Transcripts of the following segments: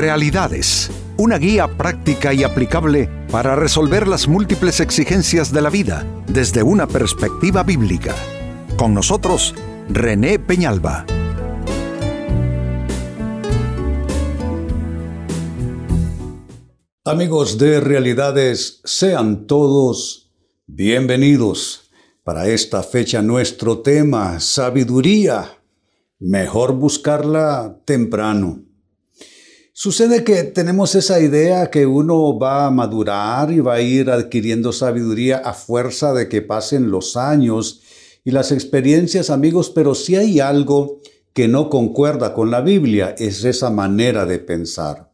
Realidades, una guía práctica y aplicable para resolver las múltiples exigencias de la vida desde una perspectiva bíblica. Con nosotros, René Peñalba. Amigos de Realidades, sean todos bienvenidos. Para esta fecha nuestro tema, sabiduría. Mejor buscarla temprano. Sucede que tenemos esa idea que uno va a madurar y va a ir adquiriendo sabiduría a fuerza de que pasen los años y las experiencias, amigos, pero si hay algo que no concuerda con la Biblia, es esa manera de pensar.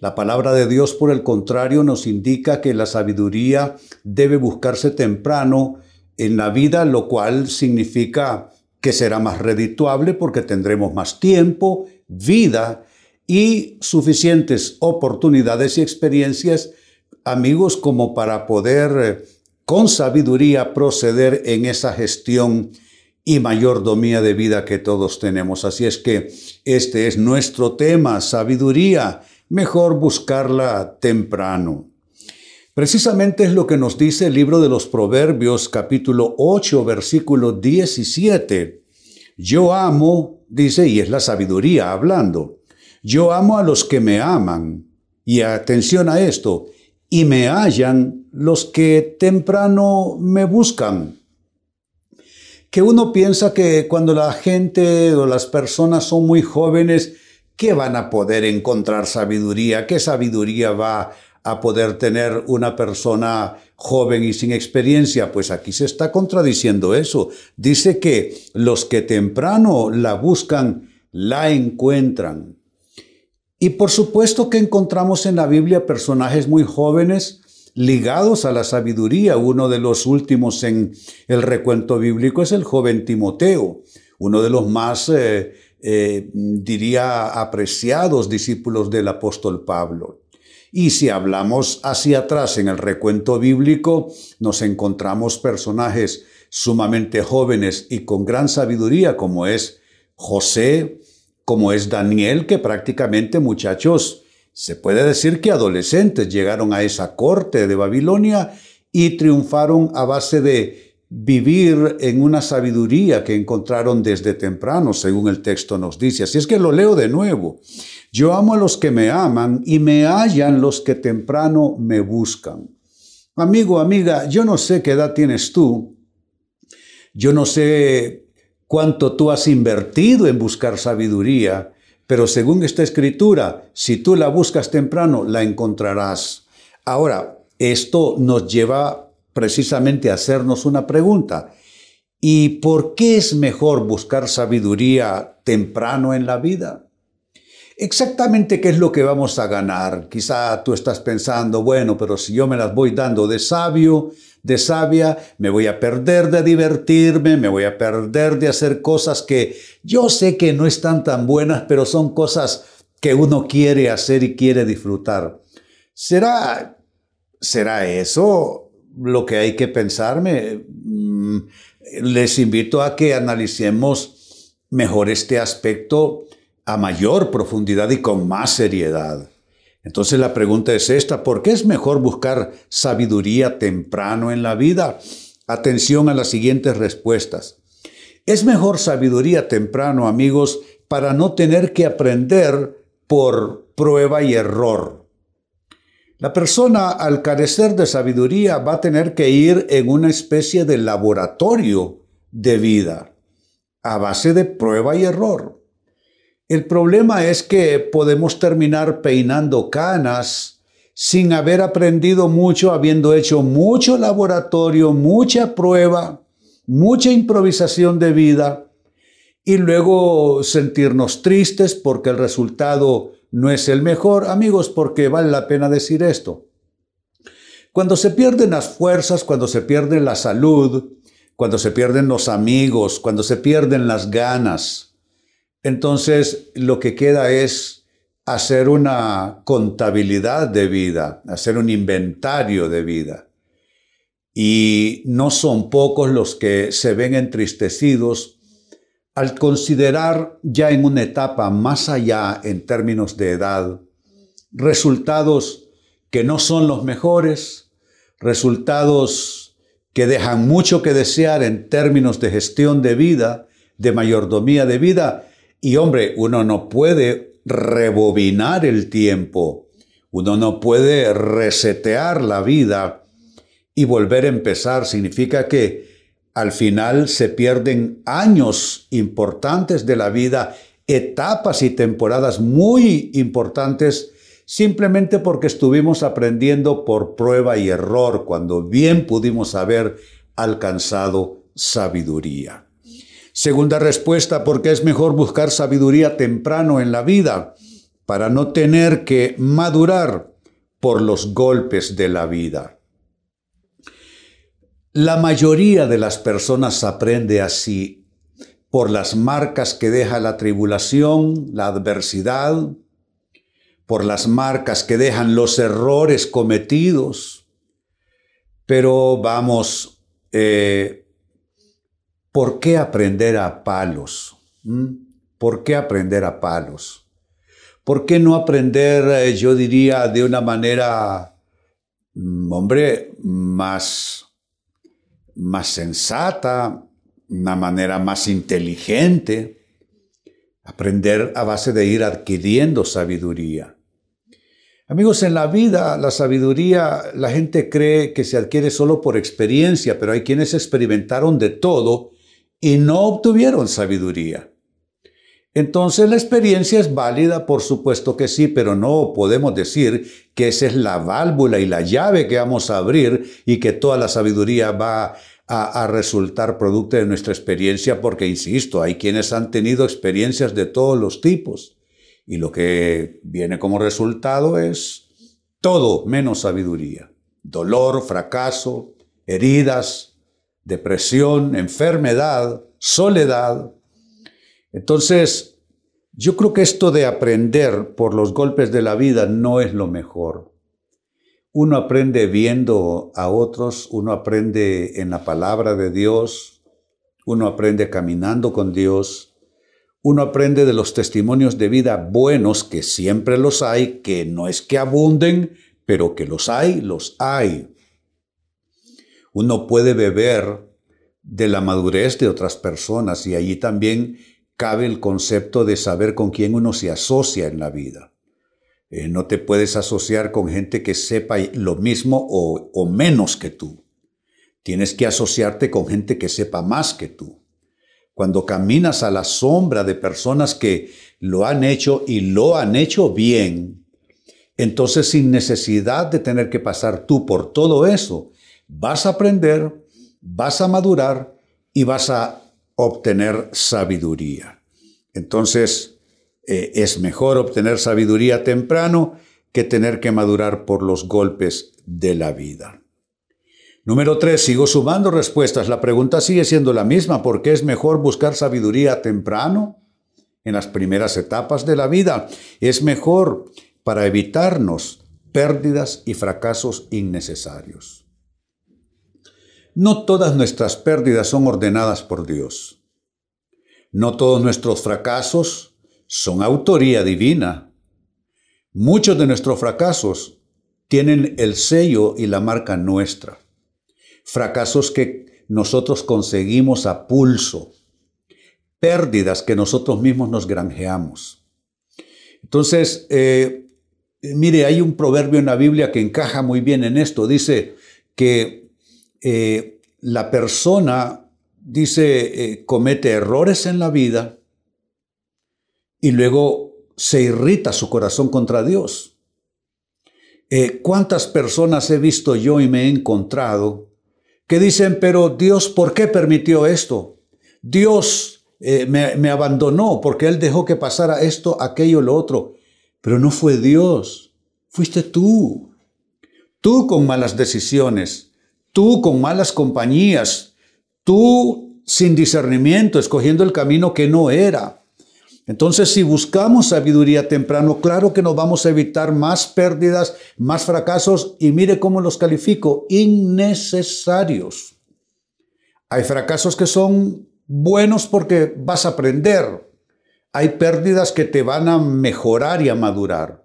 La palabra de Dios, por el contrario, nos indica que la sabiduría debe buscarse temprano en la vida, lo cual significa que será más redituable porque tendremos más tiempo, vida y suficientes oportunidades y experiencias, amigos, como para poder eh, con sabiduría proceder en esa gestión y mayordomía de vida que todos tenemos. Así es que este es nuestro tema, sabiduría mejor buscarla temprano. Precisamente es lo que nos dice el libro de los Proverbios capítulo 8 versículo 17. Yo amo, dice, y es la sabiduría hablando, yo amo a los que me aman, y atención a esto, y me hallan los que temprano me buscan. Que uno piensa que cuando la gente o las personas son muy jóvenes, ¿qué van a poder encontrar sabiduría? ¿Qué sabiduría va a poder tener una persona joven y sin experiencia? Pues aquí se está contradiciendo eso. Dice que los que temprano la buscan, la encuentran. Y por supuesto que encontramos en la Biblia personajes muy jóvenes ligados a la sabiduría. Uno de los últimos en el recuento bíblico es el joven Timoteo, uno de los más eh, eh, diría, apreciados discípulos del apóstol Pablo. Y si hablamos hacia atrás en el recuento bíblico, nos encontramos personajes sumamente jóvenes y con gran sabiduría, como es José, como es Daniel, que prácticamente muchachos, se puede decir que adolescentes llegaron a esa corte de Babilonia y triunfaron a base de vivir en una sabiduría que encontraron desde temprano, según el texto nos dice. Así es que lo leo de nuevo. Yo amo a los que me aman y me hallan los que temprano me buscan. Amigo, amiga, yo no sé qué edad tienes tú. Yo no sé cuánto tú has invertido en buscar sabiduría, pero según esta escritura, si tú la buscas temprano, la encontrarás. Ahora, esto nos lleva precisamente hacernos una pregunta. ¿Y por qué es mejor buscar sabiduría temprano en la vida? Exactamente qué es lo que vamos a ganar. Quizá tú estás pensando, bueno, pero si yo me las voy dando de sabio, de sabia, me voy a perder de divertirme, me voy a perder de hacer cosas que yo sé que no están tan buenas, pero son cosas que uno quiere hacer y quiere disfrutar. ¿Será, será eso? lo que hay que pensarme. Mm, les invito a que analicemos mejor este aspecto a mayor profundidad y con más seriedad. Entonces la pregunta es esta, ¿por qué es mejor buscar sabiduría temprano en la vida? Atención a las siguientes respuestas. Es mejor sabiduría temprano, amigos, para no tener que aprender por prueba y error. La persona, al carecer de sabiduría, va a tener que ir en una especie de laboratorio de vida, a base de prueba y error. El problema es que podemos terminar peinando canas sin haber aprendido mucho, habiendo hecho mucho laboratorio, mucha prueba, mucha improvisación de vida, y luego sentirnos tristes porque el resultado no es el mejor, amigos, porque vale la pena decir esto. Cuando se pierden las fuerzas, cuando se pierde la salud, cuando se pierden los amigos, cuando se pierden las ganas, entonces lo que queda es hacer una contabilidad de vida, hacer un inventario de vida. Y no son pocos los que se ven entristecidos al considerar ya en una etapa más allá en términos de edad, resultados que no son los mejores, resultados que dejan mucho que desear en términos de gestión de vida, de mayordomía de vida. Y hombre, uno no puede rebobinar el tiempo, uno no puede resetear la vida y volver a empezar. Significa que al final se pierden años importantes de la vida, etapas y temporadas muy importantes simplemente porque estuvimos aprendiendo por prueba y error cuando bien pudimos haber alcanzado sabiduría. Segunda respuesta, porque es mejor buscar sabiduría temprano en la vida para no tener que madurar por los golpes de la vida. La mayoría de las personas aprende así por las marcas que deja la tribulación, la adversidad, por las marcas que dejan los errores cometidos. Pero vamos, eh, ¿por qué aprender a palos? ¿Mm? ¿Por qué aprender a palos? ¿Por qué no aprender, eh, yo diría, de una manera, mm, hombre, más más sensata, una manera más inteligente, aprender a base de ir adquiriendo sabiduría. Amigos, en la vida la sabiduría, la gente cree que se adquiere solo por experiencia, pero hay quienes experimentaron de todo y no obtuvieron sabiduría. Entonces la experiencia es válida, por supuesto que sí, pero no podemos decir que esa es la válvula y la llave que vamos a abrir y que toda la sabiduría va a, resultar producto de nuestra experiencia, porque, insisto, hay quienes han tenido experiencias de todos los tipos y lo que viene como resultado es todo menos sabiduría. Dolor, fracaso, heridas, depresión, enfermedad, soledad, entonces, yo creo que esto de aprender por los golpes de la vida no es lo mejor. Uno aprende viendo a otros, uno aprende en la palabra de Dios, uno aprende caminando con Dios, uno aprende de los testimonios de vida buenos, que siempre los hay, que no es que abunden, pero que los hay, los hay. Uno puede beber de la madurez de otras personas y allí también cabe el concepto de saber con quién uno se asocia en la vida. Eh, no te puedes asociar con gente que sepa lo mismo o, o menos que tú. Tienes que asociarte con gente que sepa más que tú. Cuando caminas a la sombra de personas que lo han hecho y lo han hecho bien, entonces sin necesidad de tener que pasar tú por todo eso, vas a aprender, vas a madurar y vas a obtener sabiduría. Entonces, eh, es mejor obtener sabiduría temprano que tener que madurar por los golpes de la vida. Número tres, sigo sumando respuestas. La pregunta sigue siendo la misma. ¿Por qué es mejor buscar sabiduría temprano? En las primeras etapas de la vida. Es mejor para evitarnos pérdidas y fracasos innecesarios. No todas nuestras pérdidas son ordenadas por Dios. No todos nuestros fracasos son autoría divina. Muchos de nuestros fracasos tienen el sello y la marca nuestra. Fracasos que nosotros conseguimos a pulso. Pérdidas que nosotros mismos nos granjeamos. Entonces, eh, mire, hay un proverbio en la Biblia que encaja muy bien en esto. Dice que eh, la persona, dice, eh, comete errores en la vida y luego se irrita su corazón contra Dios. Eh, ¿Cuántas personas he visto yo y me he encontrado que dicen, pero Dios, ¿por qué permitió esto? Dios me, me abandonó porque Él dejó que pasara esto, aquello, lo otro. Pero no fue Dios, fuiste tú. Tú con malas decisiones, tú con malas compañías, tú sin discernimiento, escogiendo el camino que no era. Entonces, si buscamos sabiduría temprano, claro que nos vamos a evitar más pérdidas, más fracasos, y mire cómo los califico, innecesarios. Hay fracasos que son buenos porque vas a aprender. Hay pérdidas que te van a mejorar y a madurar.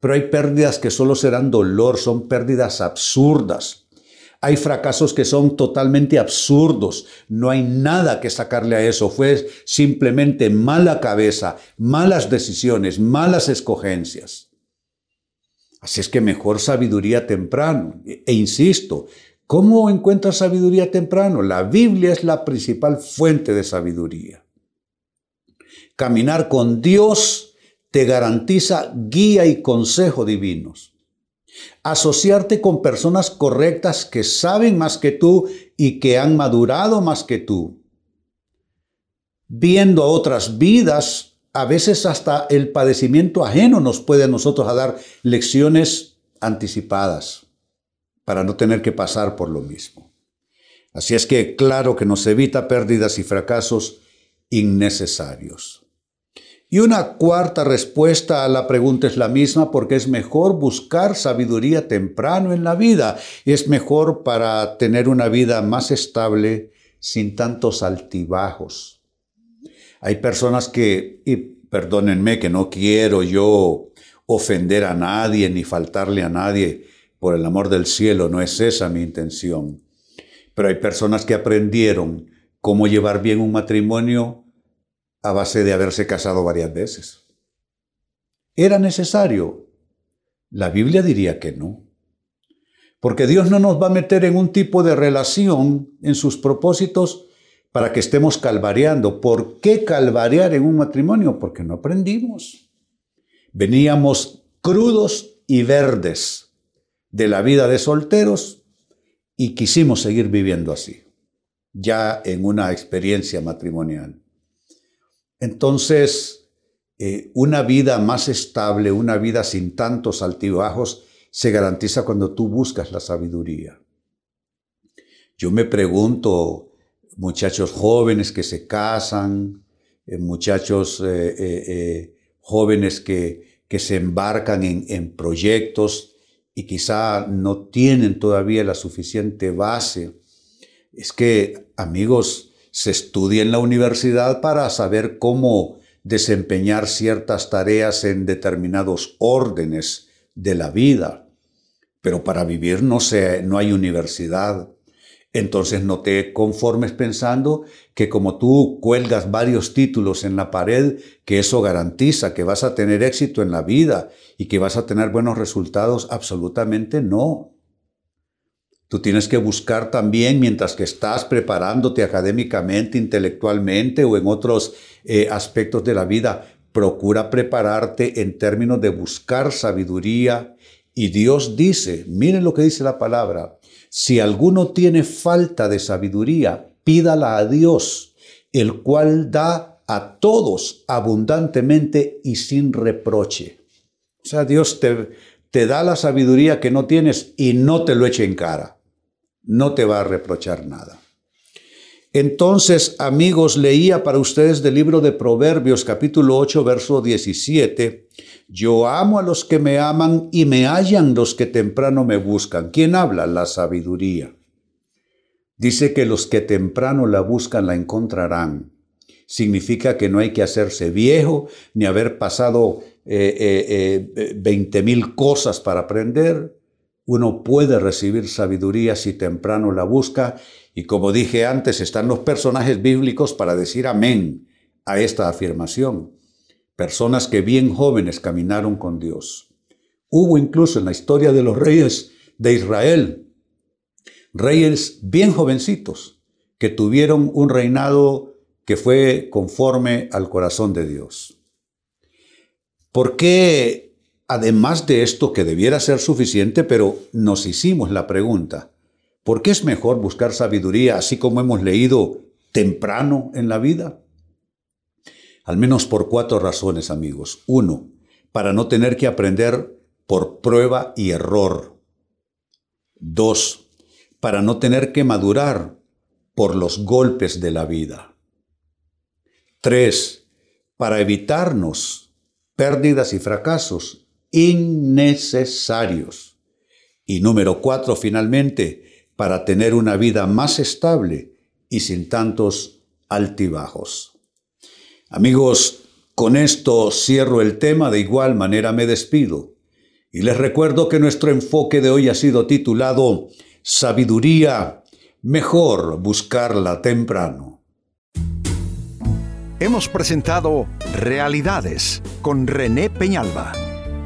pero hay pérdidas que solo serán dolor, son pérdidas absurdas. Hay fracasos que son totalmente absurdos. No hay nada que sacarle a eso. Fue simplemente mala cabeza, malas decisiones, malas escogencias. Así es que mejor sabiduría temprano. E insisto, ¿cómo encuentras sabiduría temprano? La Biblia es la principal fuente de sabiduría. Caminar con Dios te garantiza guía y consejo divinos. Asociarte con personas correctas que saben más que tú y que han madurado más que tú. Viendo otras vidas, a veces hasta el padecimiento ajeno nos puede a nosotros dar lecciones anticipadas para no tener que pasar por lo mismo. Así es que claro que nos evita pérdidas y fracasos innecesarios. Y una cuarta respuesta a la pregunta es la misma porque es mejor buscar sabiduría temprano en la vida. Es mejor para tener una vida más estable sin tantos altibajos. Hay personas que, y perdónenme que no quiero yo ofender a nadie ni faltarle a nadie, por el amor del cielo, no es esa mi intención. Pero hay personas que aprendieron cómo llevar bien un matrimonio a base de haberse casado varias veces. ¿Era necesario? La Biblia diría que no. Porque Dios no nos va a meter en un tipo de relación en sus propósitos para que estemos calvareando. ¿Por qué calvarear en un matrimonio? Porque no aprendimos. Veníamos crudos y verdes de la vida de solteros y quisimos seguir viviendo así, ya en una experiencia matrimonial. Entonces, eh, una vida más estable, una vida sin tantos altibajos, se garantiza cuando tú buscas la sabiduría. Yo me pregunto, muchachos jóvenes que se casan, eh, muchachos eh, jóvenes que, que, se embarcan en, en proyectos y quizá no tienen todavía la suficiente base. Es que, amigos, se estudia en la universidad para saber cómo desempeñar ciertas tareas en determinados órdenes de la vida. Pero para vivir no, no hay universidad. Entonces no te conformes pensando que como tú cuelgas varios títulos en la pared, que eso garantiza que vas a tener éxito en la vida y que vas a tener buenos resultados. Absolutamente no. Tú tienes que buscar también, mientras que estás preparándote académicamente, intelectualmente o en otros eh, aspectos de la vida, procura prepararte en términos de buscar sabiduría. Y Dios dice, miren lo que dice la palabra, si alguno tiene falta de sabiduría, pídala a Dios, el cual da a todos abundantemente y sin reproche. O sea, Dios te, te da la sabiduría que no tienes y no te lo eche en cara no te va a reprochar nada. Entonces, amigos, leía para ustedes del libro de Proverbios capítulo 8, verso 17, Yo amo a los que me aman y me hallan los que temprano me buscan. ¿Quién habla? La sabiduría. Dice que los que temprano la buscan la encontrarán. Significa que no hay que hacerse viejo ni haber pasado eh, eh, eh mil cosas para aprender. Uno puede recibir sabiduría si temprano la busca y como dije antes, están los personajes bíblicos para decir amén a esta afirmación. Personas que bien jóvenes caminaron con Dios. Hubo incluso en la historia de los reyes de Israel, reyes bien jovencitos que tuvieron un reinado que fue conforme al corazón de Dios. ¿Por qué Además de esto, que debiera ser suficiente, pero nos hicimos la pregunta, ¿por qué es mejor buscar sabiduría así como hemos leído temprano en la vida? Al menos por cuatro razones, amigos. Uno, para no tener que aprender por prueba y error. Dos, para no tener que madurar por los golpes de la vida. Tres, para evitarnos pérdidas y fracasos innecesarios. Y número cuatro, finalmente, para tener una vida más estable y sin tantos altibajos. Amigos, con esto cierro el tema, de igual manera me despido. Y les recuerdo que nuestro enfoque de hoy ha sido titulado Sabiduría, mejor buscarla temprano. Hemos presentado Realidades con René Peñalba.